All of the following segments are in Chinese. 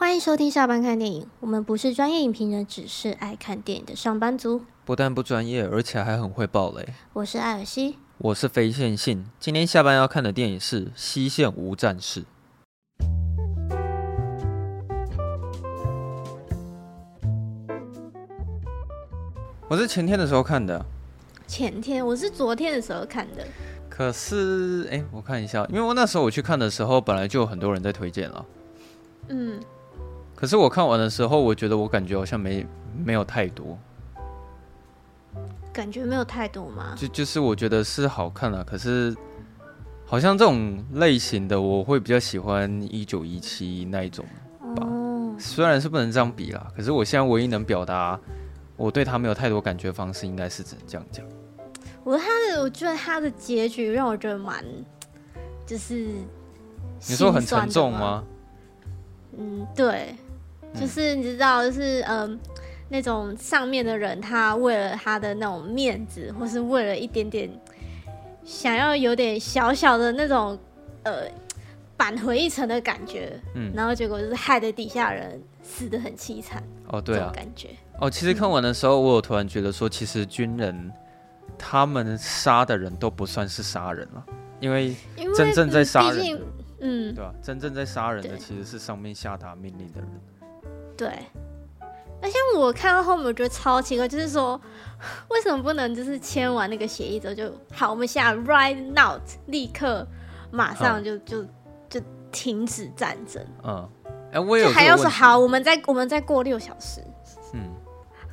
欢迎收听下班看电影。我们不是专业影评人，只是爱看电影的上班族。不但不专业，而且还很会爆雷。我是艾尔西，我是非线性。今天下班要看的电影是《西线无战事》。我是前天的时候看的。前天，我是昨天的时候看的。可是，哎，我看一下，因为我那时候我去看的时候，本来就有很多人在推荐了。嗯。可是我看完的时候，我觉得我感觉好像没没有太多，感觉没有太多吗？就就是我觉得是好看了，可是好像这种类型的我会比较喜欢一九一七那一种吧。哦。虽然是不能这样比啦，可是我现在唯一能表达我对他没有太多感觉的方式，应该是只能这样讲。我他的，我觉得他的结局让我觉得蛮，就是你说很沉重吗？嗯，对。就是你知道，就是嗯、呃，那种上面的人，他为了他的那种面子，或是为了一点点想要有点小小的那种呃扳回一城的感觉，嗯，然后结果就是害得底下人死的很凄惨。哦，对啊，感觉哦，其实看完的时候，我有突然觉得说，其实军人他们杀的人都不算是杀人了，因为真正在杀人，嗯，对吧？真正在杀人的其实是上面下达命令的人。对，而且我看到后面，我觉得超奇怪，就是说，为什么不能就是签完那个协议之后就好？我们现在 right now 立刻马上就、嗯、就就停止战争。嗯，哎、欸，我有还要说好，我们再我们再过六小时，嗯，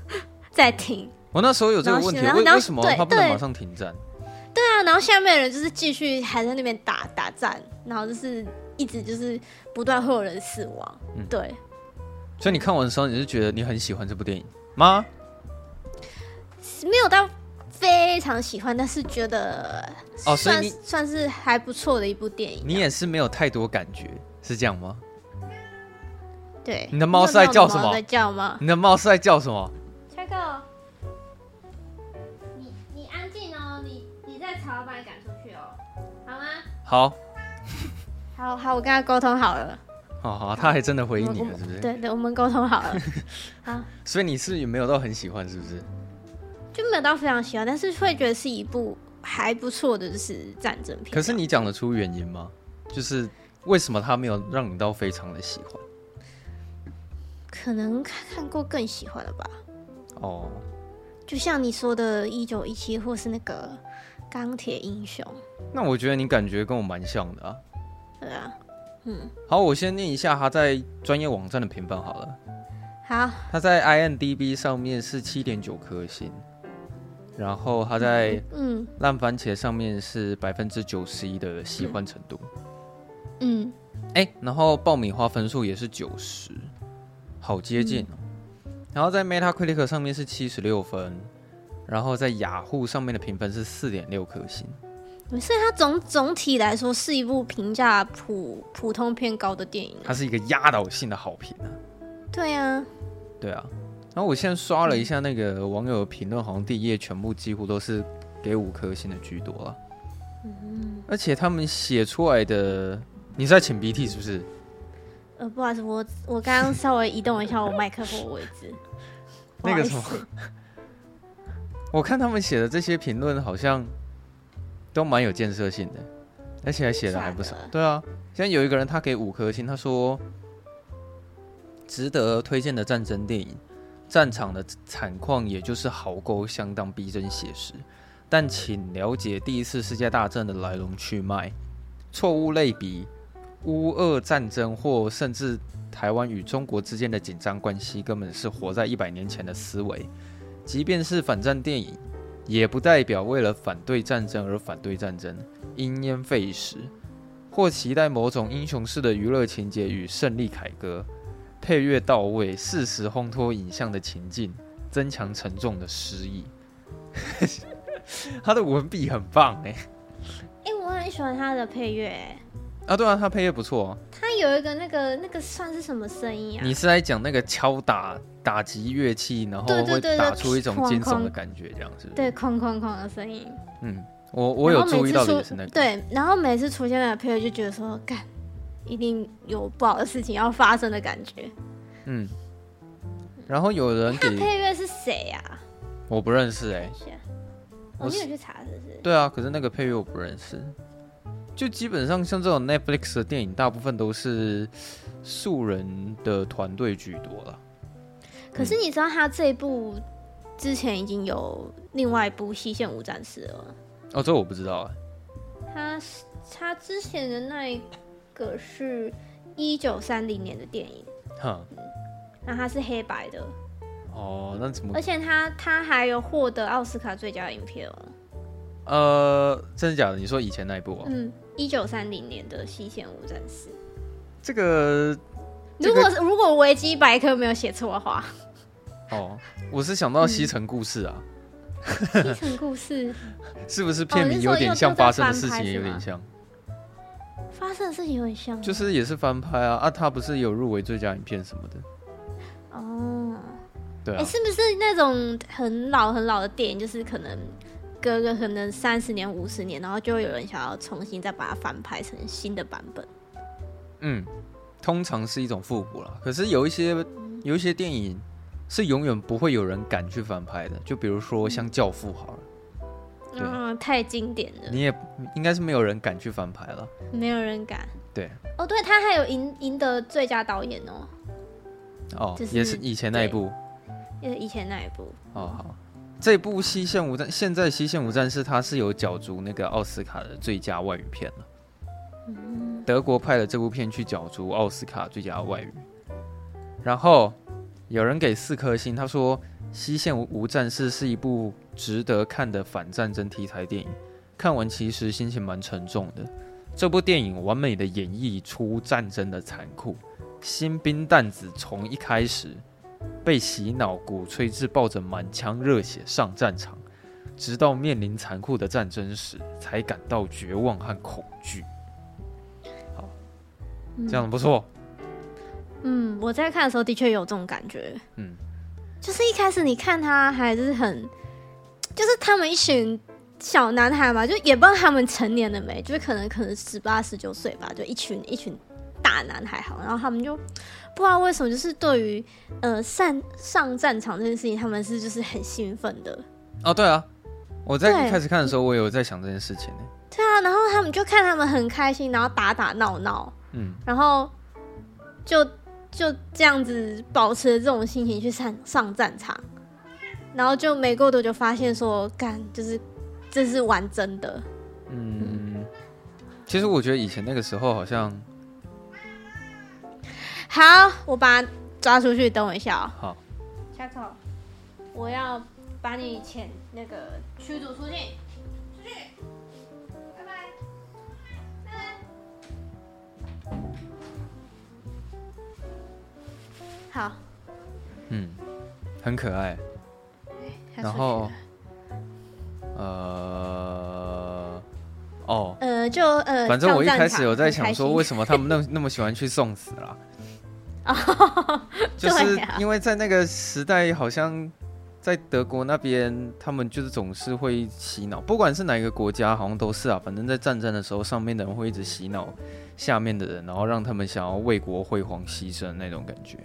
再停。我那时候有这个问题，为为什么他不能马上停战？对啊，然后下面的人就是继续还在那边打打战，然后就是一直就是不断会有人死亡。嗯，对。所以你看完的时候，你是觉得你很喜欢这部电影吗？没有到非常喜欢，但是觉得哦，所以你算是还不错的一部电影。你也是没有太多感觉，是这样吗？对。你的猫是在叫什么？在叫吗？你的猫是在叫什么？切克，你你安静哦，你你在吵，我把你赶出去哦，好吗？好。好好，我跟他沟通好了。哦，好，他还真的回应你了，是不是？对对，我们沟通好了。好，所以你是有没有到很喜欢，是不是？就没有到非常喜欢，但是会觉得是一部还不错的，就是战争片。可是你讲得出原因吗？就是为什么他没有让你到非常的喜欢？可能看过更喜欢了吧。哦，就像你说的《一九一七》或是那个《钢铁英雄》。那我觉得你感觉跟我蛮像的啊。对啊。嗯，好，我先念一下他在专业网站的评分好了。好，他在 IMDB 上面是七点九颗星，然后他在嗯烂番茄上面是百分之九十一的喜欢程度。嗯，哎、欸，然后爆米花分数也是九十，好接近哦。嗯、然后在 Metacritic 上面是七十六分，然后在雅虎上面的评分是四点六颗星。所以它总总体来说是一部评价普普通偏高的电影。它是一个压倒性的好评啊。对啊，对啊。然后我现在刷了一下那个网友的评论，好像第一页全部几乎都是给五颗星的居多了。嗯。而且他们写出来的，你是在擤鼻涕是不是？呃，不好意思，我我刚刚稍微移动一下我麦克风的位置。那个什么？我看他们写的这些评论好像。都蛮有建设性的，而且还写的还不少。对啊，现在有一个人他给五颗星，他说值得推荐的战争电影，战场的惨况也就是壕沟相当逼真写实，但请了解第一次世界大战的来龙去脉，错误类比乌俄战争或甚至台湾与中国之间的紧张关系，根本是活在一百年前的思维。即便是反战电影。也不代表为了反对战争而反对战争，因噎废食，或期待某种英雄式的娱乐情节与胜利凯歌，配乐到位，适时烘托影像的情境，增强沉重的诗意。他的文笔很棒哎，哎、欸，我很喜欢他的配乐。啊，对啊，他配乐不错啊。他有一个那个那个算是什么声音啊？你是在讲那个敲打打击乐器，然后会打出一种惊悚的感觉，这样是不是？对，哐哐哐的声音。嗯，我我有注意到的也是那个。对，然后每次出现那个配乐，就觉得说，干，一定有不好的事情要发生的感觉。嗯，然后有人给配乐是谁呀？我不认识哎。我没有去查，是不是？对啊，可是那个配乐我不认识。就基本上像这种 Netflix 的电影，大部分都是素人的团队居多了。可是你知道他这一部之前已经有另外一部《西线无战事》了吗？哦，这我不知道啊。他他之前的那一个是一九三零年的电影，哈、嗯，那他是黑白的。哦，那怎么？而且他他还有获得奥斯卡最佳影片哦。呃，真的假的？你说以前那一部啊？嗯，一九三零年的《西线无战事》。这个，如果如果维基百科没有写错的话。哦，我是想到《西城故事》啊。西城故事是不是片名有点像？发生的事情也有点像。发生的事情有点像，就是也是翻拍啊啊！他不是有入围最佳影片什么的？哦，对是不是那种很老很老的电影？就是可能隔个可能三十年、五十年，然后就会有人想要重新再把它翻拍成新的版本。嗯，通常是一种复古了。可是有一些有一些电影。是永远不会有人敢去翻拍的，就比如说像《教父》好了，嗯，太经典了，你也应该是没有人敢去翻拍了，没有人敢，对，哦，对，他还有赢赢得最佳导演哦，哦，就是、也是以前那一部，也是以前那一部，哦好，这部《西线无战》现在《西线无战事》它是有角逐那个奥斯卡的最佳外语片了，德国派了这部片去角逐奥斯卡最佳外语，然后。有人给四颗星，他说《西线无战事》是一部值得看的反战争题材电影。看完其实心情蛮沉重的。这部电影完美的演绎出战争的残酷。新兵蛋子从一开始被洗脑鼓吹至抱着满腔热血上战场，直到面临残酷的战争时，才感到绝望和恐惧。好，这样不错。嗯，我在看的时候的确有这种感觉。嗯，就是一开始你看他还是很，就是他们一群小男孩嘛，就也不知道他们成年了没，就是可能可能十八十九岁吧，就一群一群大男孩好，然后他们就不知道为什么，就是对于呃上上战场这件事情，他们是就是很兴奋的。哦，对啊，我在一开始看的时候，我也有在想这件事情呢。对啊，然后他们就看他们很开心，然后打打闹闹，嗯，然后就。就这样子保持这种心情去上上战场，然后就没过多久发现说，干就是这是玩真的。嗯，嗯，其实我觉得以前那个时候好像，好，我把他抓出去，等我一下哦。好，下口，我要把你遣那个驱逐出境，出去。好，嗯，很可爱。然后，呃，哦，呃，就呃，反正我一开始有在想说，为什么他们那那么喜欢去送死啦？就是因为在那个时代，好像在德国那边，他们就是总是会洗脑，不管是哪一个国家，好像都是啊。反正在战争的时候，上面的人会一直洗脑下面的人，然后让他们想要为国辉煌牺牲那种感觉。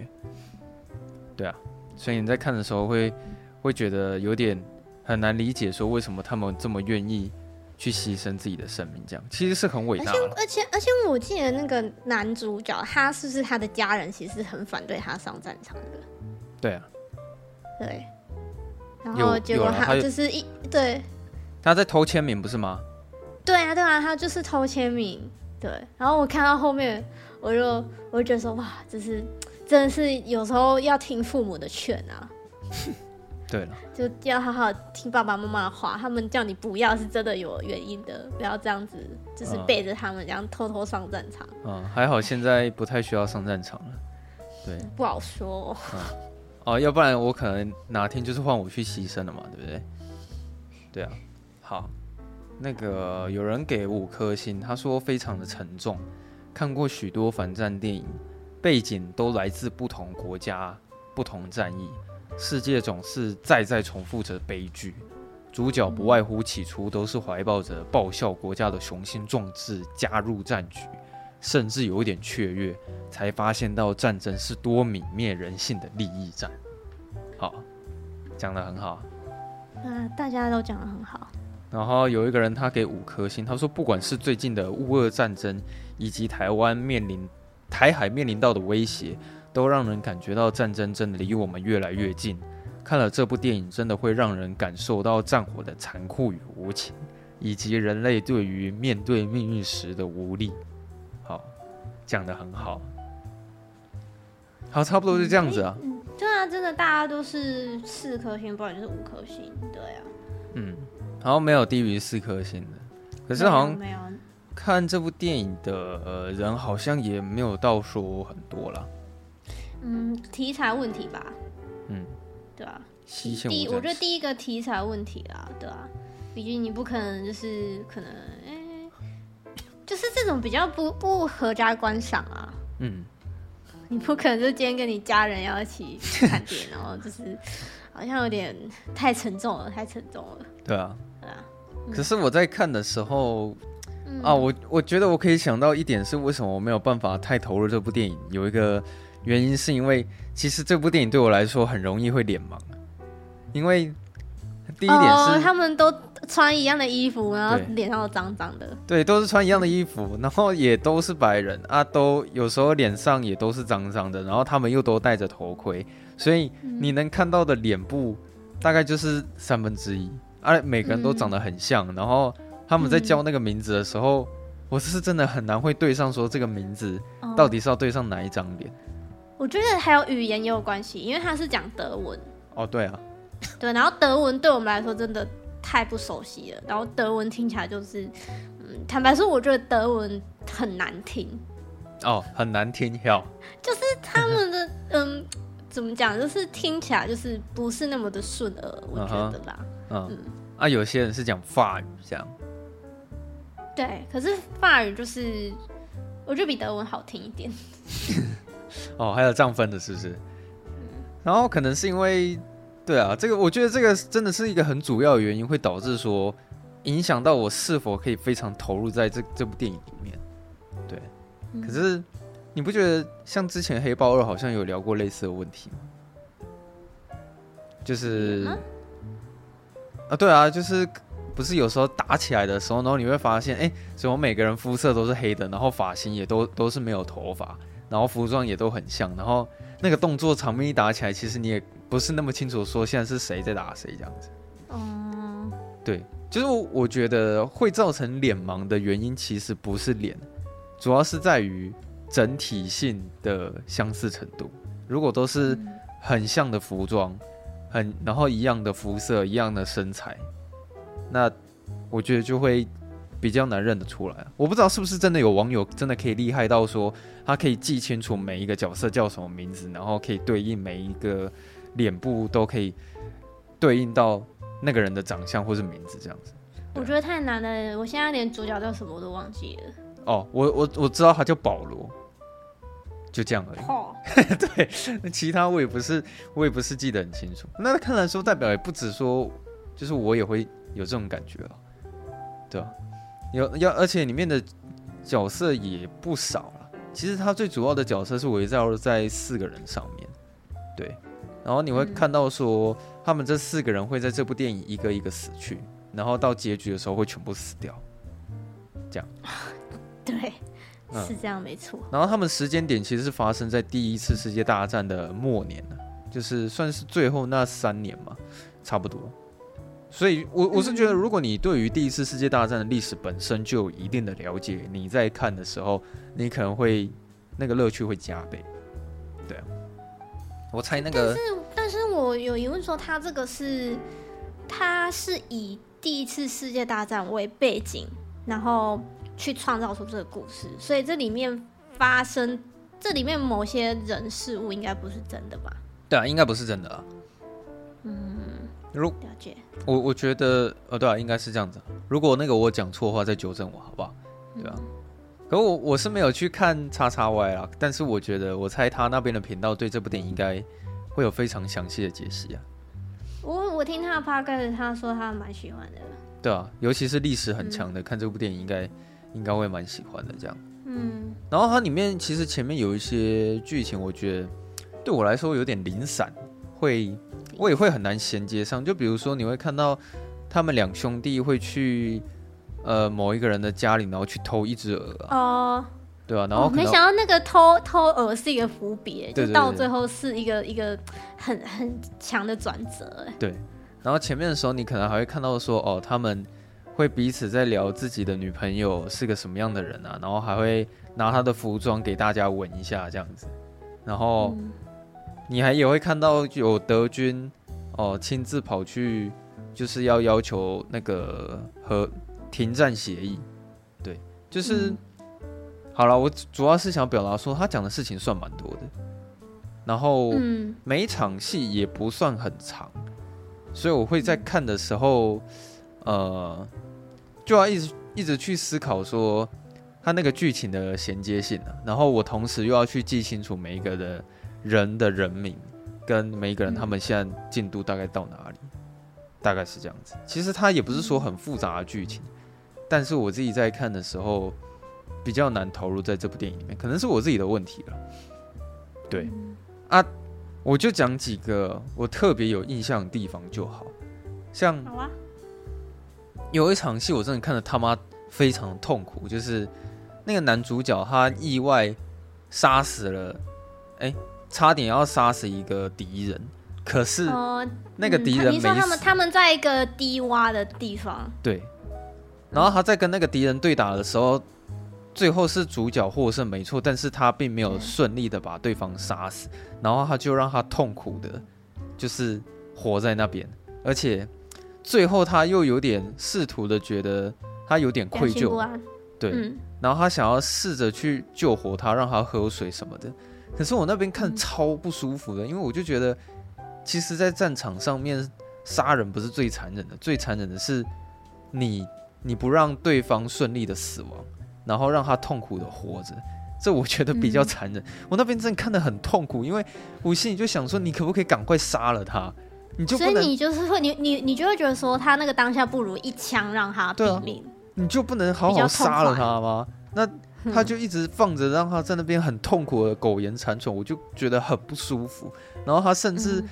对啊，所以你在看的时候会会觉得有点很难理解，说为什么他们这么愿意去牺牲自己的生命，这样其实是很伟大的。而且而且而且，我记得那个男主角，他是不是他的家人其实很反对他上战场的？对啊，对。然后结果他就是一对，他在偷签名不是吗？对啊对啊，他就是偷签名。对，然后我看到后面，我就我就觉得说哇，这是。真的是有时候要听父母的劝啊，对了，就要好好听爸爸妈妈的话。他们叫你不要，是真的有原因的，不要这样子，就是背着他们这样偷偷上战场。嗯，还好现在不太需要上战场了。对，不好说。嗯，哦，要不然我可能哪天就是换我去牺牲了嘛，对不对？对啊。好，那个有人给五颗星，他说非常的沉重，看过许多反战电影。背景都来自不同国家、不同战役，世界总是再再重复着悲剧。主角不外乎起初都是怀抱着报效国家的雄心壮志加入战局，甚至有一点雀跃，才发现到战争是多泯灭人性的利益战。好，讲得很好。嗯、呃，大家都讲得很好。然后有一个人他给五颗星，他说不管是最近的乌俄战争，以及台湾面临台海面临到的威胁，都让人感觉到战争真的离我们越来越近。看了这部电影，真的会让人感受到战火的残酷与无情，以及人类对于面对命运时的无力。好，讲得很好。好，差不多就这样子啊。嗯，对啊，真的大家都是四颗星，不然就是五颗星。对啊。嗯。好像没有低于四颗星的，可是好像看这部电影的呃人好像也没有到说很多啦。嗯，题材问题吧。嗯，对啊。第，我觉得第一个题材问题啦，对啊。毕竟你不可能就是可能，哎、欸，就是这种比较不不合家观赏啊。嗯。你不可能就今天跟你家人要一起看电影，然后就是好像有点太沉重了，太沉重了。对啊。可是我在看的时候，嗯、啊，我我觉得我可以想到一点是为什么我没有办法太投入这部电影，有一个原因是因为其实这部电影对我来说很容易会脸盲，因为第一点是、哦、他们都穿一样的衣服，然后脸上都脏脏的对，都是穿一样的衣服，然后也都是白人啊，都有时候脸上也都是脏脏的，然后他们又都戴着头盔，所以你能看到的脸部大概就是三分之一。啊，每个人都长得很像，嗯、然后他们在叫那个名字的时候，嗯、我是真的很难会对上说这个名字到底是要对上哪一张脸。我觉得还有语言也有关系，因为他是讲德文。哦，对啊，对，然后德文对我们来说真的太不熟悉了，然后德文听起来就是，嗯，坦白说，我觉得德文很难听。哦，很难听，哟。就是他们的，嗯，怎么讲，就是听起来就是不是那么的顺耳，我觉得啦。Uh 嗯啊，有些人是讲法语这样，对，可是法语就是我觉得比德文好听一点。哦，还有这样分的，是不是？嗯，然后可能是因为，对啊，这个我觉得这个真的是一个很主要的原因，会导致说影响到我是否可以非常投入在这这部电影里面。对，嗯，可是你不觉得像之前黑豹二好像有聊过类似的问题吗？就是。嗯啊，对啊，就是不是有时候打起来的时候，然后你会发现，哎，怎么每个人肤色都是黑的，然后发型也都都是没有头发，然后服装也都很像，然后那个动作场面一打起来，其实你也不是那么清楚说现在是谁在打谁这样子。嗯，对，就是我我觉得会造成脸盲的原因其实不是脸，主要是在于整体性的相似程度。如果都是很像的服装。很，然后一样的肤色，一样的身材，那我觉得就会比较难认得出来。我不知道是不是真的有网友真的可以厉害到说，他可以记清楚每一个角色叫什么名字，然后可以对应每一个脸部都可以对应到那个人的长相或是名字这样子。我觉得太难了，我现在连主角叫什么我都忘记了。哦，我我我知道他叫保罗。就这样而已。Oh. 对，那其他我也不是，我也不是记得很清楚。那看来说，代表也不止说，就是我也会有这种感觉了，对吧？有要，而且里面的角色也不少了。其实他最主要的角色是围绕在四个人上面，对。然后你会看到说，他们这四个人会在这部电影一个一个死去，然后到结局的时候会全部死掉，这样。对。是这样，没错。然后他们时间点其实是发生在第一次世界大战的末年，就是算是最后那三年嘛，差不多。所以我，我我是觉得，如果你对于第一次世界大战的历史本身就有一定的了解，你在看的时候，你可能会那个乐趣会加倍。对啊，我猜那个。但是，但是我有疑问说，他这个是，他是以第一次世界大战为背景，然后。去创造出这个故事，所以这里面发生，这里面某些人事物应该不是真的吧？对啊，应该不是真的啊。嗯，如了解。我我觉得，呃，对啊，应该是这样子。如果那个我讲错的话，再纠正我，好不好？对啊。嗯、可我我是没有去看叉叉 Y 啦，但是我觉得，我猜他那边的频道对这部电影应该会有非常详细的解析啊。我我听他的 podcast，他说他蛮喜欢的。对啊，尤其是历史很强的，嗯、看这部电影应该。应该会蛮喜欢的，这样。嗯，然后它里面其实前面有一些剧情，我觉得对我来说有点零散，会我也会很难衔接上。就比如说，你会看到他们两兄弟会去呃某一个人的家里，然后去偷一只鹅啊。哦。对啊，然后、哦、没想到那个偷偷鹅是一个伏笔，对对对，就到最后是一个一个很很强的转折。对，然后前面的时候你可能还会看到说，哦，他们会彼此在聊自己的女朋友是个什么样的人啊，然后还会拿他的服装给大家闻一下这样子，然后你还也会看到有德军哦亲自跑去就是要要求那个和停战协议，对，就是。嗯。好了，我主要是想表达说，他讲的事情算蛮多的，然后每一场戏也不算很长，所以我会在看的时候，呃，就要一直一直去思考说他那个剧情的衔接性啊，然后我同时又要去记清楚每一个的人的人名跟每一个人他们现在进度大概到哪里，大概是这样子。其实他也不是说很复杂的剧情，但是我自己在看的时候。比较难投入在这部电影里面，可能是我自己的问题了。对，啊，我就讲几个我特别有印象的地方就好，像有一场戏我真的看的他妈非常痛苦，就是那个男主角他意外杀死了，哎，差点要杀死一个敌人，可是那个敌人没死。你说他们他们在一个低洼的地方，对，然后他在跟那个敌人对打的时候。最后是主角获胜没错，但是他并没有顺利的把对方杀死，然后他就让他痛苦的，就是活在那边，而且最后他又有点试图的觉得他有点愧疚，对，嗯、然后他想要试着去救活他，让他喝水什么的，可是我那边看超不舒服的，因为我就觉得，其实，在战场上面杀人不是最残忍的，最残忍的是你你不让对方顺利的死亡。然后让他痛苦的活着，这我觉得比较残忍。嗯、我那边真的看得很痛苦，因为我心里就想说，你可不可以赶快杀了他？你就所以你就是会，你你你就会觉得说，他那个当下不如一枪让他毙命，啊。你就不能好好杀了他吗？那他就一直放着，让他在那边很痛苦的苟延残喘，我就觉得很不舒服。然后他甚至、嗯、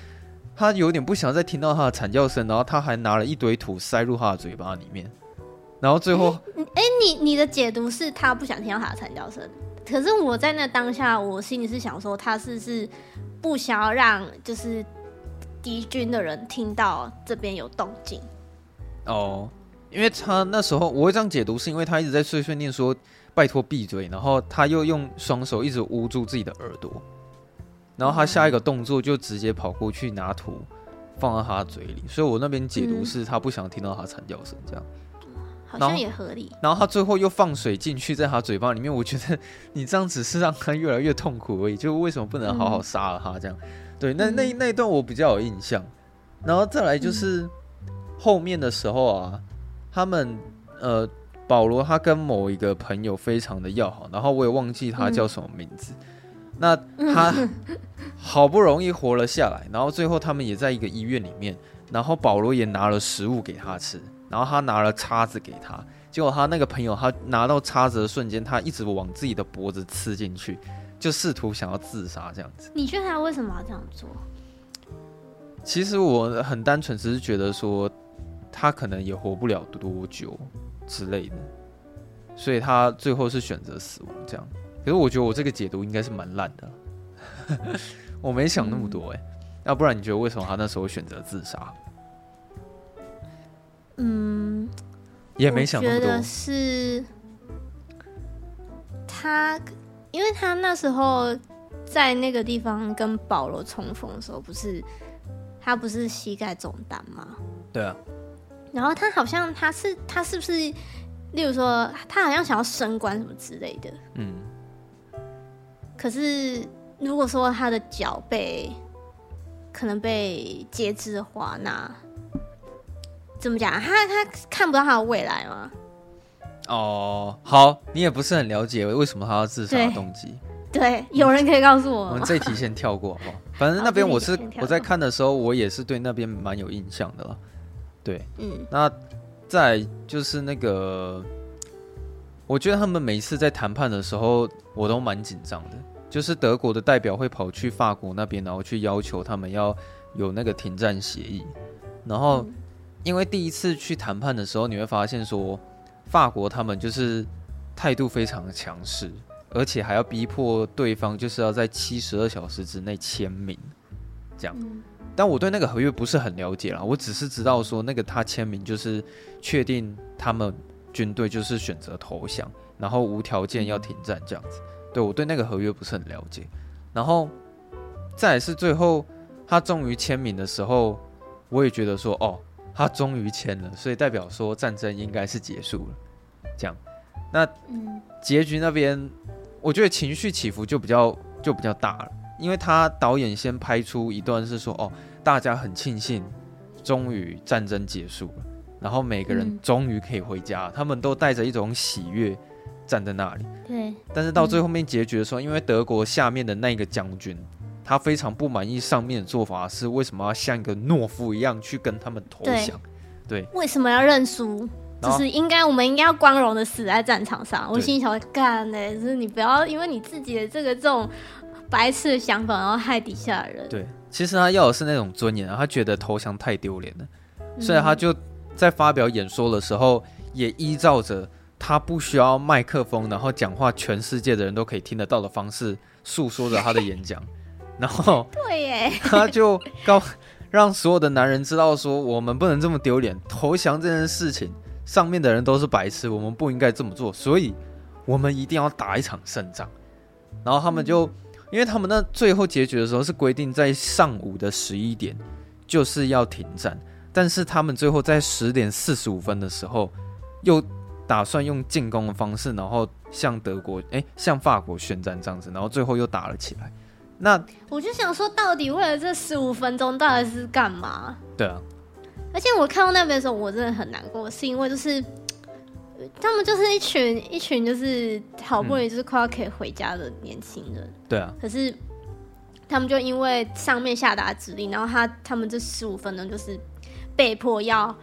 他有点不想再听到他的惨叫声，然后他还拿了一堆土塞入他的嘴巴里面。然后最后，哎、欸，你你的解读是他不想听到他的惨叫声，可是我在那当下，我心里是想说，他是是不想要让就是敌军的人听到这边有动静。哦，因为他那时候我会这样解读，是因为他一直在碎碎念说拜托闭嘴，然后他又用双手一直捂住自己的耳朵，然后他下一个动作就直接跑过去拿土放到他的嘴里，所以我那边解读是他不想听到他惨叫声这样。好像也合理。然后他最后又放水进去，在他嘴巴里面。我觉得你这样只是让他越来越痛苦而已。就为什么不能好好杀了他？这样，对，那那那一段我比较有印象。然后再来就是后面的时候啊，他们呃，保罗他跟某一个朋友非常的要好，然后我也忘记他叫什么名字。那他好不容易活了下来，然后最后他们也在一个医院里面，然后保罗也拿了食物给他吃。然后他拿了叉子给他，结果他那个朋友，他拿到叉子的瞬间，他一直往自己的脖子刺进去，就试图想要自杀这样子。你觉得他为什么要这样做？其实我很单纯，只是觉得说他可能也活不了多久之类的，所以他最后是选择死亡这样。可是我觉得我这个解读应该是蛮烂的，我没想那么多哎、欸。要不然你觉得为什么他那时候选择自杀？嗯，也没想那么多。觉得是他，因为他那时候在那个地方跟保罗重逢的时候，不是他不是膝盖中弹吗？对啊。然后他好像他是他是不是，例如说他好像想要升官什么之类的。嗯。可是如果说他的脚被可能被截肢的话，那。怎么讲？他他看不到他的未来吗？哦，好，你也不是很了解为什么他要自杀的动机。对，有人可以告诉我。我们这一题先跳过好不好？反正那边我是我在看的时候，我也是对那边蛮有印象的了。对，嗯，那再就是那个我觉得他们每一次在谈判的时候，我都蛮紧张的。就是德国的代表会跑去法国那边，然后去要求他们要有那个停战协议。然后，因为第一次去谈判的时候，你会发现说，法国他们就是态度非常的强势，而且还要逼迫对方就是要在七十二小时之内签名，这样。但我对那个合约不是很了解啦，我只是知道说那个他签名就是确定他们军队就是选择投降，然后无条件要停战这样子。对，我对那个合约不是很了解，然后再来是最后他终于签名的时候，我也觉得说哦，他终于签了，所以代表说战争应该是结束了。这样，那结局那边，我觉得情绪起伏就比较就比较大了，因为他导演先拍出一段是说哦，大家很庆幸终于战争结束了，然后每个人终于可以回家，他们都带着一种喜悦。站在那里，对。但是到最后面结局的时候，嗯、因为德国下面的那个将军，他非常不满意上面的做法，是为什么要像一个懦夫一样去跟他们投降？对。对为什么要认输？就是应该我们应该要光荣的死在战场上。我心里想干呢，就是你不要因为你自己的这个这种白痴的想法，然后害底下的人。对，其实他要的是那种尊严，他觉得投降太丢脸了，所以他就在发表演说的时候，也依照着。他不需要麦克风，然后讲话，全世界的人都可以听得到的方式诉说着他的演讲，然后对耶，他就告让所有的男人知道说，我们不能这么丢脸，投降这件事情，上面的人都是白痴，我们不应该这么做，所以我们一定要打一场胜仗。然后他们就，因为他们那最后结局的时候是规定在上午的十一点就是要停战，但是他们最后在十点四十五分的时候又。打算用进攻的方式，然后向德国，哎，向法国宣战这样子，然后最后又打了起来。那我就想说，到底为了这十五分钟，到底是干嘛？对啊。而且我看到那边的时候，我真的很难过，是因为就是他们就是一群一群就是好不容易就是快要可以回家的年轻人。嗯、对啊。可是他们就因为上面下达指令，然后他他们这十五分钟就是被迫要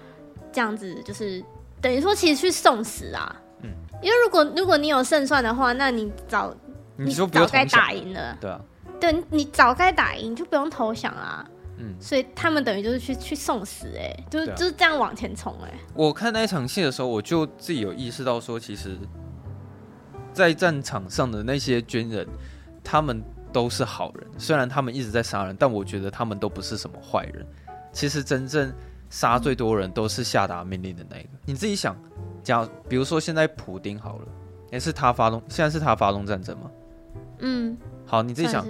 这样子，就是。等于说，其实去送死啊！嗯，因为如果如果你有胜算的话，那你早你早该打赢了，对啊，对，你早该打赢，就不用投降啊。嗯，所以他们等于就是去去送死，哎，就是就是这样往前冲，哎。我看那一场戏的时候，我就自己有意识到说，其实，在战场上的那些军人，他们都是好人，虽然他们一直在杀人，但我觉得他们都不是什么坏人。其实真正。杀最多人都是下达命令的那个。你自己想，假比如说现在普丁好了，也是他发动，现在是他发动战争吗？嗯，好，你自己想，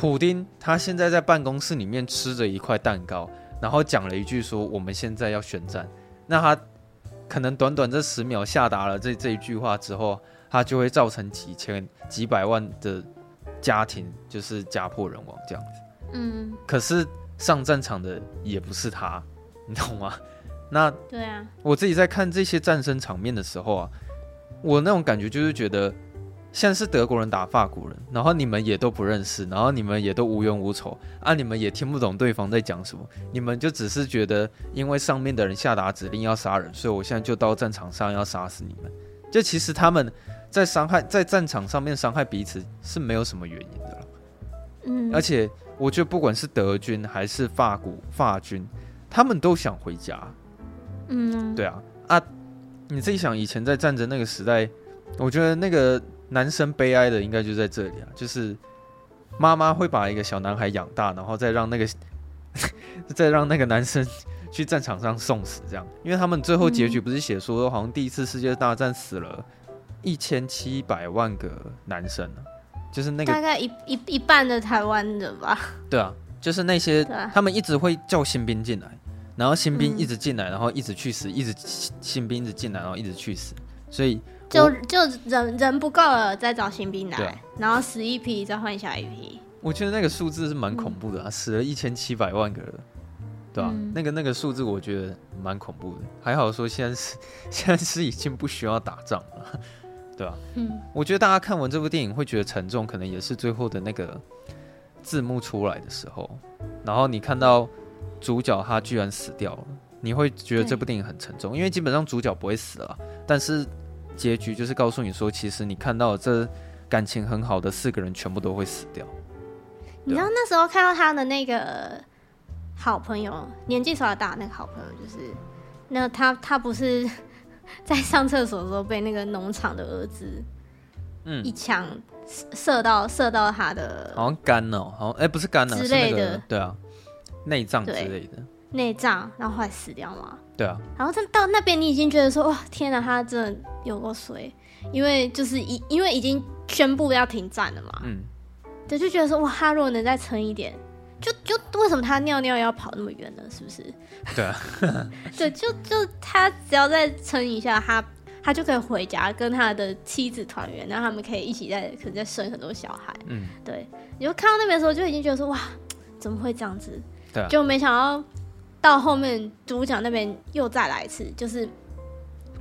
普丁他现在在办公室里面吃着一块蛋糕，然后讲了一句说我们现在要宣战，那他可能短短这十秒下达了这这一句话之后，他就会造成几千几百万的家庭就是家破人亡这样子。嗯，可是上战场的也不是他。你懂吗？那对啊，我自己在看这些战争场面的时候啊，我那种感觉就是觉得，现在是德国人打法国人，然后你们也都不认识，然后你们也都无冤无仇啊，你们也听不懂对方在讲什么，你们就只是觉得，因为上面的人下达指令要杀人，所以我现在就到战场上要杀死你们。就其实他们在伤害，在战场上面伤害彼此是没有什么原因的。嗯，而且我觉得不管是德军还是法国法军。他们都想回家，嗯，对啊，啊，你自己想，以前在战争那个时代，我觉得那个男生悲哀的应该就在这里啊，就是妈妈会把一个小男孩养大，然后再让那个 再让那个男生去战场上送死，这样，因为他们最后结局不是写说，好像第一次世界大战死了一千七百万个男生啊，就是那个大概一一一半的台湾人吧，对啊。就是那些，他们一直会叫新兵进来，然后新兵一直进来，然后一直去死，一直新兵一直进来，然后一直去死，所以就就人人不够了，再找新兵来，然后死一批，再换下一批。我觉得那个数字是蛮恐怖的啊，死了一千七百万个人，对吧？那个那个数字我觉得蛮恐怖的。还好说现在是现在是已经不需要打仗了，对吧？嗯，我觉得大家看完这部电影会觉得沉重，可能也是最后的那个。字幕出来的时候，然后你看到主角他居然死掉了，你会觉得这部电影很沉重，因为基本上主角不会死了，但是结局就是告诉你说，其实你看到这感情很好的四个人全部都会死掉。你知道那时候看到他的那个好朋友，年纪稍大那个好朋友，就是那他他不是在上厕所的时候被那个农场的儿子，嗯，一枪射到射到他的，好像肝哦，好像哎不是肝啊之类的，那个、对啊，内脏之类的。内脏，然后后来死掉嘛？对啊。然后他到那边，你已经觉得说，哇，天哪，他真的有过水，因为就是已因为已经宣布要停战了嘛。嗯。对，就觉得说，哇，他如果能再撑一点，就就为什么他尿尿要跑那么远呢？是不是？对啊。对，就就他只要再撑一下，他他就可以回家跟他的妻子团圆，然后他们可以一起再可能再生很多小孩。嗯。对，你就看到那边的时候，就已经觉得说，哇，怎么会这样子？对啊。就没想到。到后面主角那边又再来一次，就是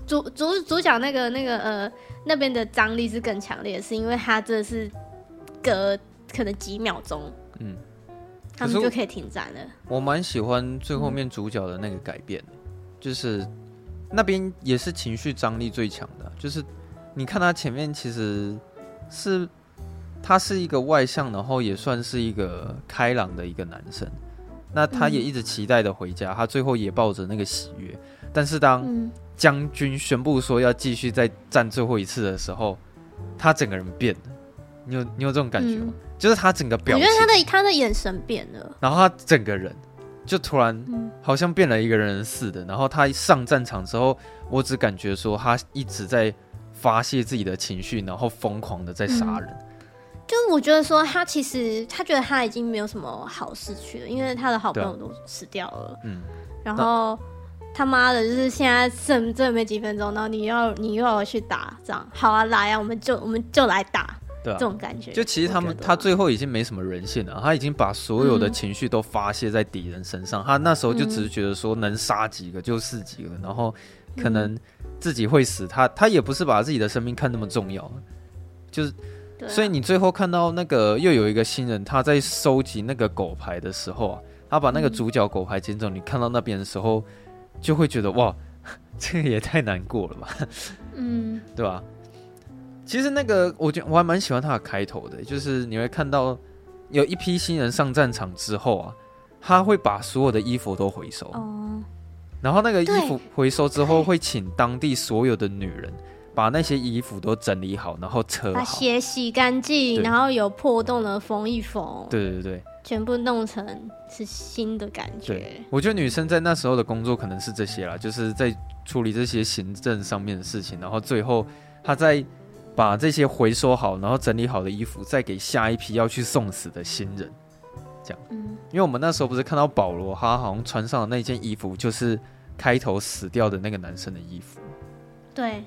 主主主角那个那个呃那边的张力是更强烈的，是因为他这是隔可能几秒钟，嗯，他们就可以停战了。我蛮喜欢最后面主角的那个改变，嗯、就是那边也是情绪张力最强的，就是你看他前面其实是他是一个外向，然后也算是一个开朗的一个男生。那他也一直期待的回家，嗯、他最后也抱着那个喜悦。但是当将军宣布说要继续再战最后一次的时候，他整个人变了。你有你有这种感觉吗？嗯、就是他整个表情，我觉得他的他的眼神变了，然后他整个人就突然好像变了一个人似的。然后他一上战场之后，我只感觉说他一直在发泄自己的情绪，然后疯狂的在杀人。嗯就是我觉得说他其实他觉得他已经没有什么好失去了，因为他的好朋友都死掉了。嗯，然后他妈的，就是现在剩这没几分钟，然后你要你又要去打，仗好啊，来啊，我们就我们就来打。对啊，这种感觉。就其实他们他最后已经没什么人性了，他已经把所有的情绪都发泄在敌人身上。嗯、他那时候就只是觉得说能杀几个就是几个，然后可能自己会死，他他也不是把自己的生命看那么重要，就是。啊、所以你最后看到那个又有一个新人，他在收集那个狗牌的时候啊，他把那个主角狗牌捡走，嗯、你看到那边的时候，就会觉得哇，这个也太难过了吧，嗯，对吧？其实那个我觉得我还蛮喜欢他的开头的，就是你会看到有一批新人上战场之后啊，他会把所有的衣服都回收，哦、然后那个衣服回收之后会请当地所有的女人。把那些衣服都整理好，然后车好，把鞋洗干净，然后有破洞的缝一缝。对对对，全部弄成是新的感觉。对，我觉得女生在那时候的工作可能是这些啦，就是在处理这些行政上面的事情，然后最后她再把这些回收好，然后整理好的衣服再给下一批要去送死的新人，这样。嗯，因为我们那时候不是看到保罗，他好像穿上的那件衣服就是开头死掉的那个男生的衣服。对。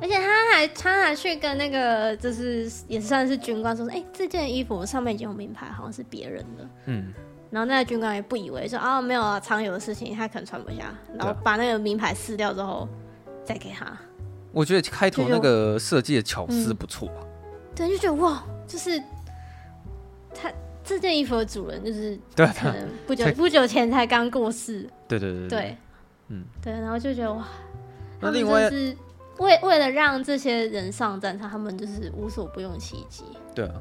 而且他还他还去跟那个就是也算是军官说，哎、欸，这件衣服上面已经有名牌，好像是别人的。嗯，然后那个军官也不以为说啊，没有啊，常有的事情，他可能穿不下，然后把那个名牌撕掉之后再给他。我觉得开头那个设计的巧思不错、啊。嗯，对，就觉得哇，就是他这件衣服的主人就是对，可能不久不久前才刚过世。对对对对，对，嗯，对，然后就觉得哇，那另外是。为为了让这些人上战场，他们就是无所不用其极。对啊，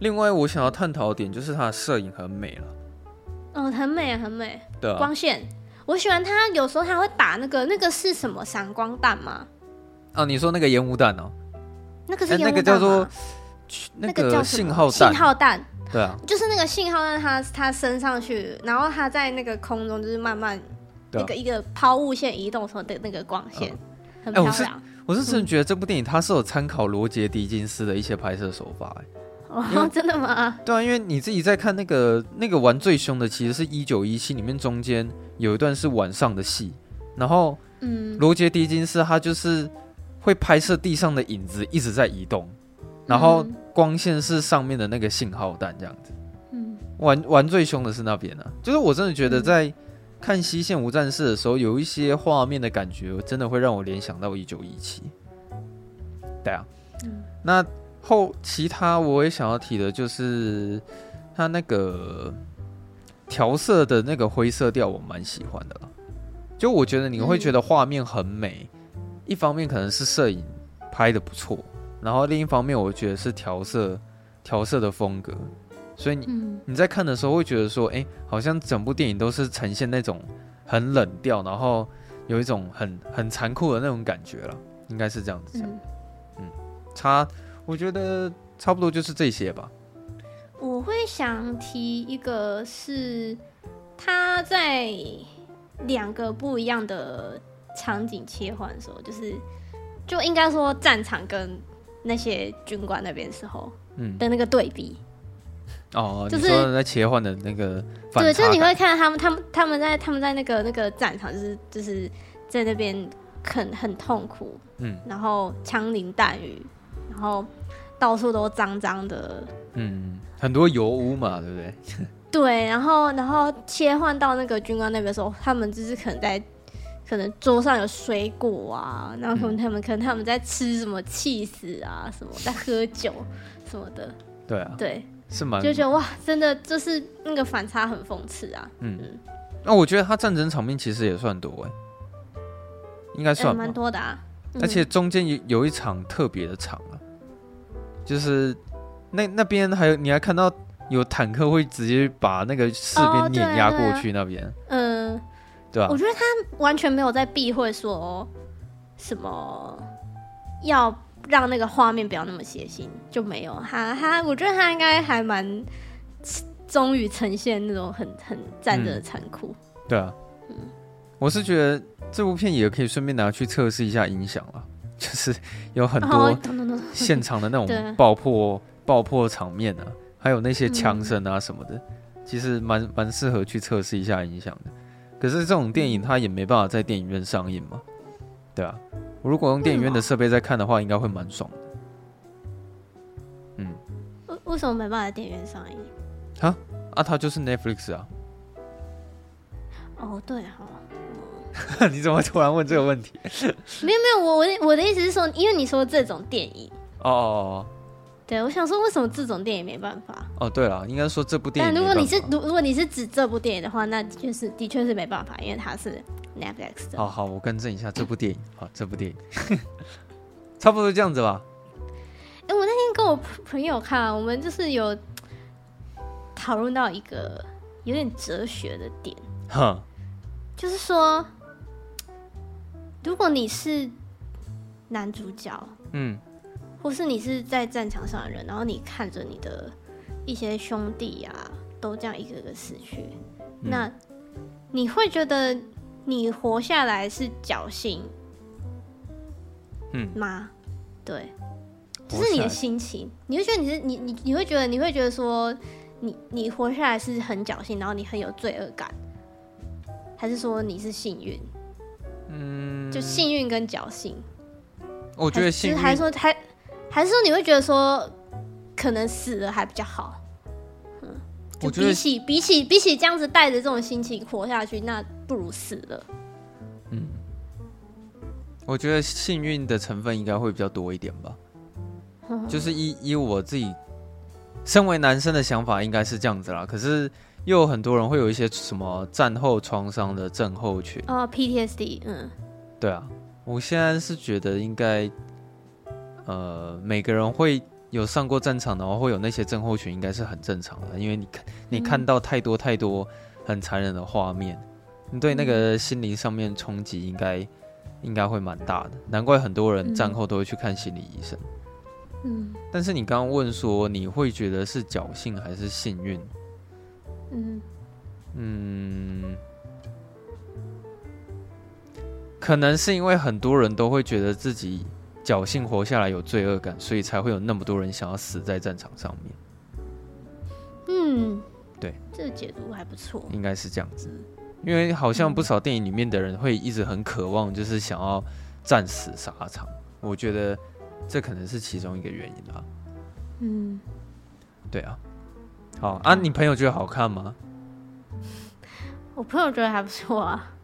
另外我想要探讨的点就是他的摄影很美了。嗯，很美很美。对啊，光线，我喜欢他。有时候他会打那个那个是什么闪光弹吗？哦，你说那个烟雾弹哦？那个是烟雾弹吗？那个叫做那个叫信号弹。信号弹。对啊，就是那个信号弹，它它升上去，然后它在那个空中就是慢慢一个一个抛物线移动时候的那个光线。哎、欸，我是我是真的觉得这部电影它是有参考罗杰·狄金斯的一些拍摄手法，哎，哦，真的吗？对啊，因为你自己在看那个那个玩最凶的，其实是一九一七里面中间有一段是晚上的戏，然后嗯，罗杰·狄金斯他就是会拍摄地上的影子一直在移动，然后光线是上面的那个信号弹这样子，嗯，玩玩最凶的是那边呢、啊，就是我真的觉得在。嗯看《西线无战事》的时候，有一些画面的感觉，真的会让我联想到一九一七。对啊，那后其他我也想要提的就是他那个调色的那个灰色调，我蛮喜欢的了。就我觉得你会觉得画面很美，一方面可能是摄影拍得不错，然后另一方面我觉得是调色调色的风格，所以你、嗯、你在看的时候会觉得说，哎、欸，好像整部电影都是呈现那种很冷调，然后有一种很很残酷的那种感觉了，应该是这样子讲。嗯，嗯，差我觉得差不多就是这些吧。我会想提一个是他在两个不一样的场景切换的时候，就是就应该说战场跟那些军官那边时候，嗯的那个对比。哦，就是在切换的那个，对，就是你会看到他们，他们他们在他们在那个那个战场，就是就是在那边很很痛苦，嗯，然后枪林弹雨，然后到处都脏脏的，嗯。很多油污嘛，对不对？对，然后然后切换到那个军官那边的时候，他们就是可能在可能桌上有水果啊，然后可能他们、嗯、可能他们在吃什么气死啊，什么在喝酒什么的。对啊，对，是蛮就觉得哇，真的就是那个反差很讽刺啊。嗯，那、嗯啊、我觉得他战争场面其实也算多哎，应该算蛮、欸、多的啊。而且中间有有一场特别的场啊，就是。那那边还有，你还看到有坦克会直接把那个士兵碾压过去那边，嗯，对吧？我觉得他完全没有在避讳说什么要让那个画面不要那么血腥，就没有他他，我觉得他应该还蛮忠于呈现那种很很战争的残酷，嗯。对啊，嗯，我是觉得这部片也可以顺便拿去测试一下音响了，就是有很多现场的那种 爆破。爆破场面啊，还有那些枪声啊什么的，嗯、其实蛮蛮适合去测试一下音响的。可是这种电影它也没办法在电影院上映嘛，对啊。我如果用电影院的设备在看的话，应该会蛮爽的。嗯，为为什么没办法在电影院上映？啊啊，它就是 Netflix 啊。哦，对哈、哦。你怎么突然问这个问题？没有没有，我我的我的意思是说，因为你说这种电影哦，哦，哦。对，我想说，为什么这种电影没办法？哦，对了，应该说这部电影。但如果你是如如果你是指这部电影的话，那的确是的确是没办法，因为它是 Netflix 的。好好，我更正一下，这部电影，好，这部电影，差不多这样子吧。哎，我那天跟我朋友看，我们就是有讨论到一个有点哲学的点，哼，就是说，如果你是男主角，嗯。或是你是在战场上的人，然后你看着你的一些兄弟啊，都这样一个个死去，嗯、那你会觉得你活下来是侥幸，嗯吗？对，就是你的心情，你会觉得你是你你你会觉得你会觉得说你你活下来是很侥幸，然后你很有罪恶感，还是说你是幸运？嗯，就幸运跟侥幸，我觉得幸运还说还。还是说你会觉得说，可能死了还比较好，嗯，就比起比起比起这样子带着这种心情活下去，那不如死了。嗯，我觉得幸运的成分应该会比较多一点吧。就是以以我自己身为男生的想法，应该是这样子啦。可是又有很多人会有一些什么战后创伤的症候群哦，PTSD，嗯，对啊，我现在是觉得应该。呃，每个人会有上过战场，然后会有那些症候群，应该是很正常的。因为你看，你看到太多太多很残忍的画面，你对那个心灵上面冲击应该应该会蛮大的。难怪很多人战后都会去看心理医生。嗯，但是你刚刚问说，你会觉得是侥幸还是幸运？嗯嗯，可能是因为很多人都会觉得自己。侥幸活下来有罪恶感，所以才会有那么多人想要死在战场上面。嗯，对，这个解读还不错，应该是这样子。因为好像不少电影里面的人会一直很渴望，就是想要战死沙场。我觉得这可能是其中一个原因吧。嗯，对啊。好啊，你朋友觉得好看吗？我朋友觉得还不错啊。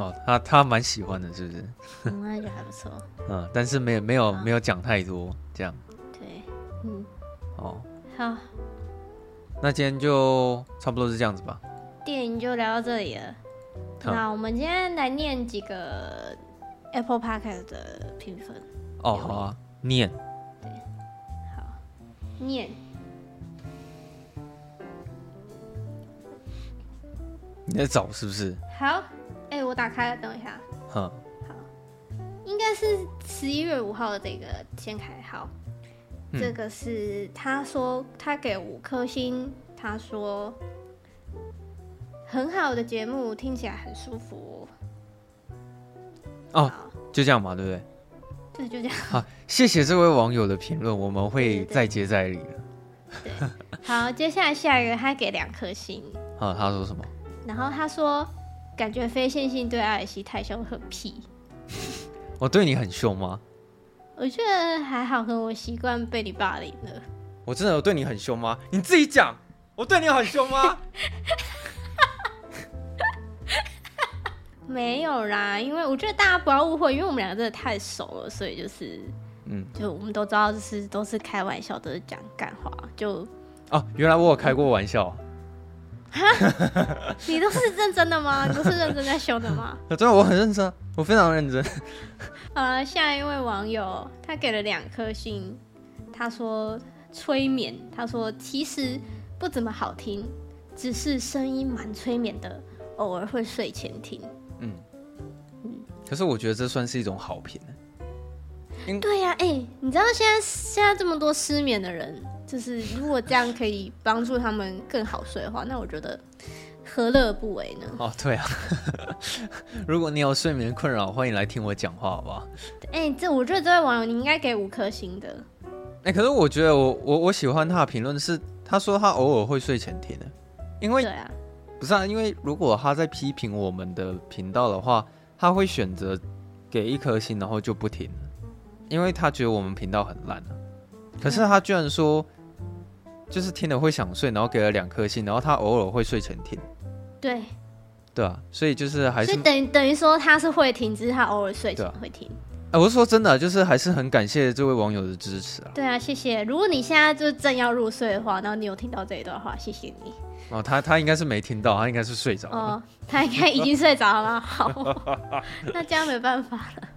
哦，他他蛮喜欢的，是不是？嗯，那就还不错。嗯，但是没有没有没有讲太多，这样。对，嗯。哦，好。那今天就差不多是这样子吧。电影就聊到这里了。那我们今天来念几个 Apple Podcast 的评分。哦，好啊，念。对，好，念。你在找是不是？好，哎、欸，我打开了，等一下。哼，好，应该是十一月五号的这个先开。好，嗯、这个是他说他给五颗星，他说很好的节目，听起来很舒服。哦，就这样嘛，对不对？对，就这样。好，谢谢这位网友的评论，我们会再接再厉的。对，好，接下来下一个他给两颗星。好，他说什么？然后他说，感觉非线性对艾尔西太凶，很屁。我对你很凶吗？我觉得还好，可能我习惯被你霸凌了。我真的有对你很凶吗？你自己讲，我对你很凶吗？没有啦，因为我觉得大家不要误会，因为我们两个真的太熟了，所以就是，嗯，就我们都知道，就是都是开玩笑，都是讲干话，就哦，原来我有开过玩笑。哈，你都是认真的吗？你都是认真在修的吗？对，我很认真，我非常认真。呃，下一位网友他给了两颗星，他说催眠，他说其实不怎么好听，只是声音蛮催眠的，偶尔会睡前听。嗯嗯，可是我觉得这算是一种好评。对呀、啊，哎、欸，你知道现在现在这么多失眠的人。就是如果这样可以帮助他们更好睡的话，那我觉得何乐而不为呢？哦，对啊，如果你有睡眠困扰，欢迎来听我讲话，好不好？哎、欸，这我觉得这位网友你应该给五颗星的。哎、欸，可是我觉得我我我喜欢他的评论是，他说他偶尔会睡前听的，因为对啊，不是啊，因为如果他在批评我们的频道的话，他会选择给一颗星，然后就不听，因为他觉得我们频道很烂啊。可是他居然说。就是听了会想睡，然后给了两颗星，然后他偶尔会睡成听。对，对啊，所以就是还是等于等于说他是会听，只是他偶尔睡前会听。哎、啊，我是说真的，就是还是很感谢这位网友的支持啊。对啊，谢谢。如果你现在就是正要入睡的话，然后你有听到这一段话，谢谢你。哦，他他应该是没听到，他应该是睡着了。哦，他应该已经睡着了。好，那这样没办法了。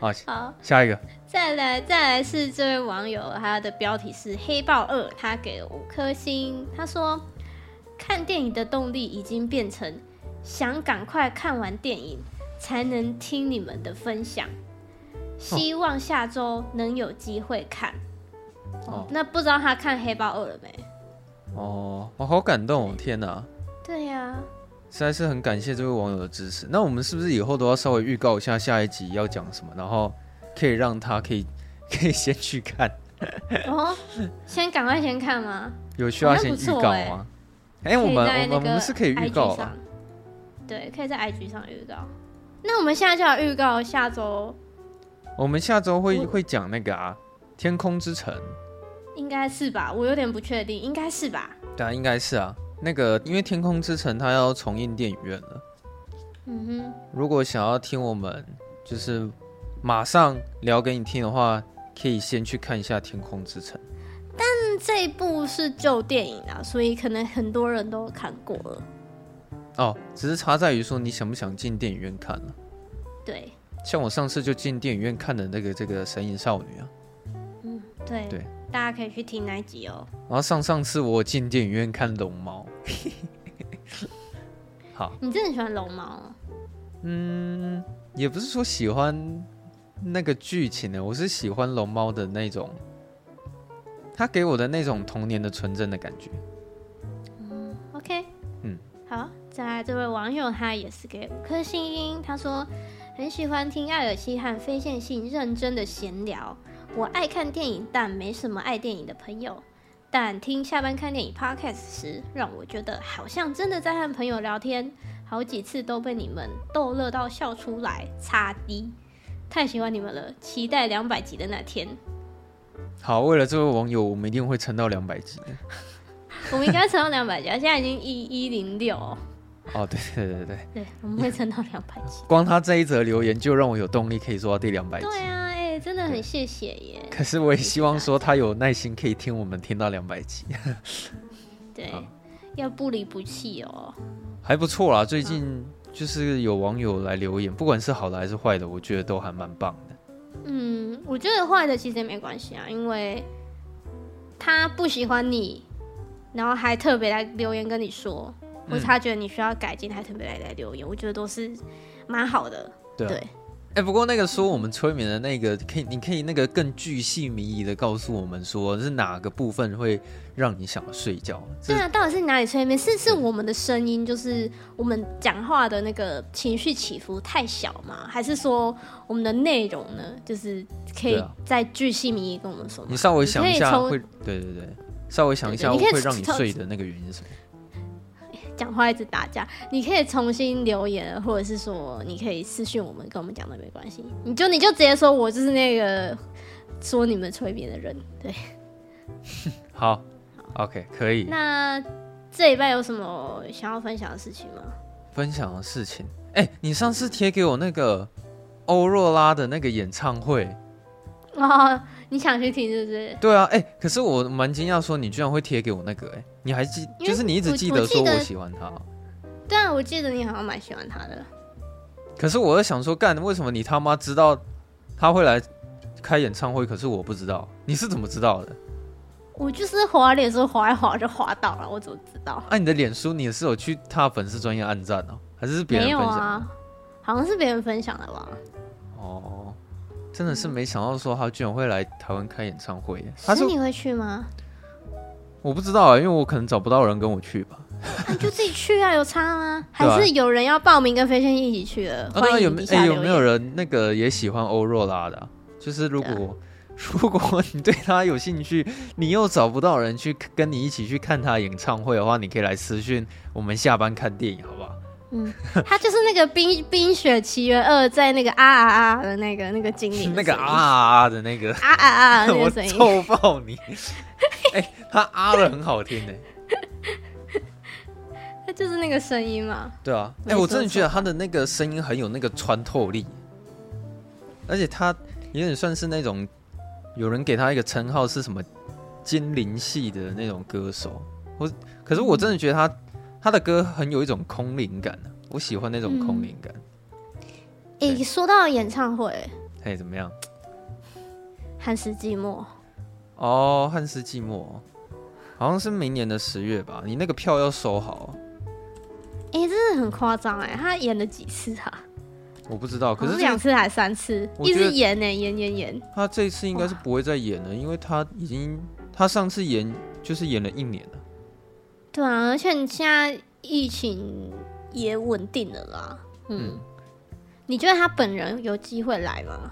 好，好，下一个。再来，再来是这位网友，他的标题是黑豹二，他给了五颗星。他说，看电影的动力已经变成想赶快看完电影才能听你们的分享，希望下周能有机会看。哦，哦，那不知道他看黑豹二了没？哦，我好感动哦！天哪，对呀、啊，实在是很感谢这位网友的支持。那我们是不是以后都要稍微预告一下下一集要讲什么？然后。可以让他可以 可以先去看哦，先赶快先看吗？有需要先预告吗？哎、欸，我们我们是可以预告啊，对，可以在 IG 上预告。那我们现在就要预告下周，我们下周会会讲那个啊，《天空之城》，应该是吧？我有点不确定，应该是吧？对啊，应该是啊。那个因为《天空之城》它要重映电影院了，嗯哼。如果想要听我们就是。马上聊给你听的话，可以先去看一下《天空之城》，但这一部是旧电影啊，所以可能很多人都看过了。哦，只是差在于说你想不想进电影院看了。对，像我上次就进电影院看的那个这个《神隐少女》啊。嗯，对对，大家可以去听那一集哦。然后上上次我进电影院看《龙猫》。好，你真的喜欢龙猫？嗯，也不是说喜欢。那个剧情呢？我是喜欢龙猫的那种，他给我的那种童年的纯真的感觉。嗯，OK，嗯，好，再来这位网友，他也是给五颗星，他说很喜欢听艾尔西和非线性认真的闲聊。我爱看电影，但没什么爱电影的朋友。但听下班看电影 Podcast 时，让我觉得好像真的在和朋友聊天，好几次都被你们逗乐到笑出来，擦滴。太喜欢你们了，期待两百集的那天。好，为了这位网友，我们一定会撑到两百集。我们应该撑到两百集，现在已经一一零六。哦，对对对对对，我们会撑到两百集。光他这一则留言就让我有动力可以做到第两百集。对啊，哎、欸，真的很谢谢耶。可是我也希望说他有耐心可以听我们听到两百集。对，要不离不弃哦。还不错啦，最近。就是有网友来留言，不管是好的还是坏的，我觉得都还蛮棒的。嗯，我觉得坏的其实也没关系啊，因为他不喜欢你，然后还特别来留言跟你说，嗯、或者他觉得你需要改进，还特别来来留言，我觉得都是蛮好的。对。对哎、欸，不过那个说我们催眠的那个，可以，你可以那个更巨细迷疑的告诉我们，说是哪个部分会让你想要睡觉？对啊，到底是哪里催眠？是是我们的声音，就是我们讲话的那个情绪起伏太小吗？还是说我们的内容呢？就是可以再巨细靡遗跟我们说？你稍微想一下，会对对对，稍微想一下会让你睡的那个原因是什么？讲话一直打架，你可以重新留言，或者是说你可以私讯我们，跟我们讲都没关系。你就你就直接说，我就是那个说你们催眠的人，对。好，好，OK，可以。那这礼拜有什么想要分享的事情吗？分享的事情，哎、欸，你上次贴给我那个欧若拉的那个演唱会，哦，你想去听是不是？对啊，哎、欸，可是我蛮惊讶，说你居然会贴给我那个、欸，哎。你还记，就是你一直记得说我喜欢他。对啊，我记得你好像蛮喜欢他的。可是我在想说，干，为什么你他妈知道他会来开演唱会？可是我不知道，你是怎么知道的？我就是滑脸书滑一滑就滑到了，我怎么知道？哎、啊，你的脸书你是有去他粉丝专业按赞哦？还是别人分享？没有啊，好像是别人分享的吧？哦，真的是没想到说他居然会来台湾开演唱会。他说你会去吗？我不知道啊，因为我可能找不到人跟我去吧。啊、就自己去啊，有差吗？还是有人要报名跟飞仙一起去的？啊、那有没哎、欸、有没有人那个也喜欢欧若拉的、啊？就是如果 如果你对他有兴趣，你又找不到人去跟你一起去看他演唱会的话，你可以来私讯我们下班看电影，好不好？嗯，他就是那个冰《冰雪奇缘二》在那个啊啊啊的那个那个精灵，那个啊啊啊的那个啊啊啊那个声音，我臭爆你！哎、欸，他啊的很好听呢。他就是那个声音嘛。对啊，哎、欸，我真的觉得他的那个声音很有那个穿透力，而且他有点算是那种有人给他一个称号是什么精灵系的那种歌手。我可是我真的觉得他。他的歌很有一种空灵感，我喜欢那种空灵感。哎、嗯，欸、说到演唱会，哎，怎么样？汉斯寂寞。哦，汉斯寂寞，好像是明年的十月吧？你那个票要收好。哎、欸，真的很夸张哎！他演了几次啊？我不知道，可是两次还是三次？一直演呢，演演演。他这次应该是不会再演了，因为他已经他上次演就是演了一年了。对啊，而且你现在疫情也稳定了啦。嗯，嗯，你觉得他本人有机会来吗？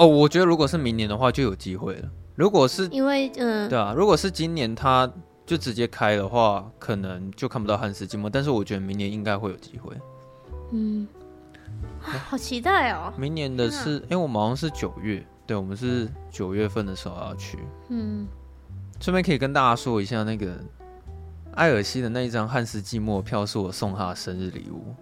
哦，我觉得如果是明年的话就有机会了。如果是因为嗯，对啊，如果是今年他就直接开的话，可能就看不到汉斯季默。但是我觉得明年应该会有机会。嗯，好期待哦！明年的是，因为我们好像是九月，对，我们是九月份的时候要去。嗯，顺便可以跟大家说一下那个。艾尔西的那一张汉斯季默票是我送他的生日礼物，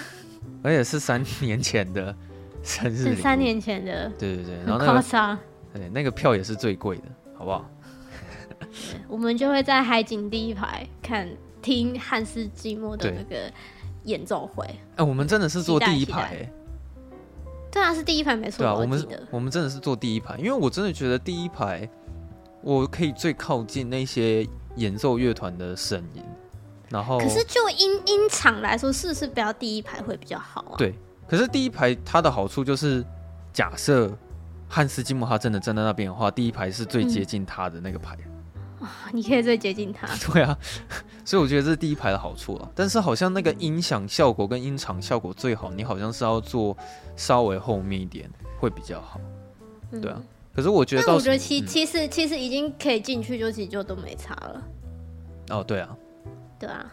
而且是三年前的 生日礼物，是三年前的，对对对，然后那个对，那个票也是最贵的，好不好？我们就会在海景第一排看听汉斯季默的那个演奏会。哎、欸，我们真的是坐第一排、欸，对啊，是第一排没错。对啊，我们我们真的是坐第一排，因为我真的觉得第一排我可以最靠近那些。演奏乐团的声音，然后可是就音音场来说，是不是不要第一排会比较好啊？对，可是第一排它的好处就是，假设汉斯季默他真的站在那边的话，第一排是最接近他的那个排。啊、嗯，你可以最接近他。对啊，所以我觉得这是第一排的好处啊。但是好像那个音响效果跟音场效果最好，你好像是要坐稍微后面一点会比较好。对啊。嗯可是我觉得，但我觉得其其实其实已经可以进去，就其实就都没差了。哦，对啊，对啊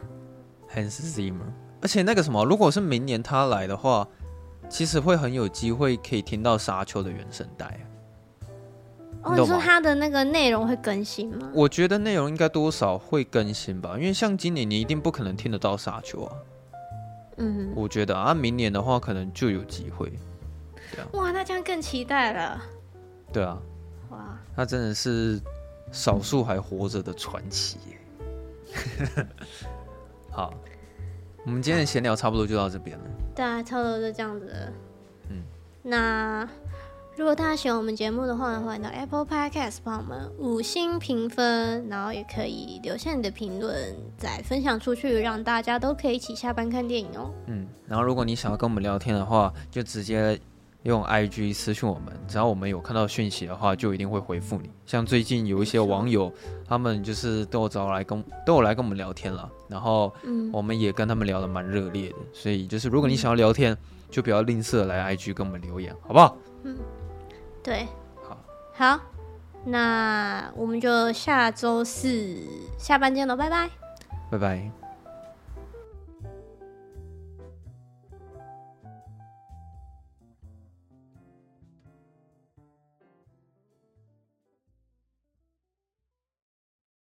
，Hans Zimmer，而且那个什么，如果是明年他来的话，其实会很有机会可以听到沙丘的原声带。哦，你说他的那个内容会更新吗？我觉得内容应该多少会更新吧，因为像今年你一定不可能听得到沙丘啊。嗯，我觉得啊，明年的话可能就有机会。哇，那这样更期待了。对啊，哇，他真的是少数还活着的传奇耶。好，我们今天的闲聊差不多就到这边了。对啊，差不多就这样子了。嗯，那如果大家喜欢我们节目的话，欢迎到 Apple Podcast 帮我们五星评分，然后也可以留下你的评论，再分享出去，让大家都可以一起下班看电影哦。嗯，然后如果你想要跟我们聊天的话，就直接用 IG 私讯我们，只要我们有看到讯息的话，就一定会回复你。像最近有一些网友，他们就是都有找来跟都有来跟我们聊天了，然后我们也跟他们聊得蛮热烈的。所以就是如果你想要聊天，就不要吝啬来 IG 跟我们留言，好不好？嗯。对，好，好，那我们就下周四下班见了，拜拜，拜拜。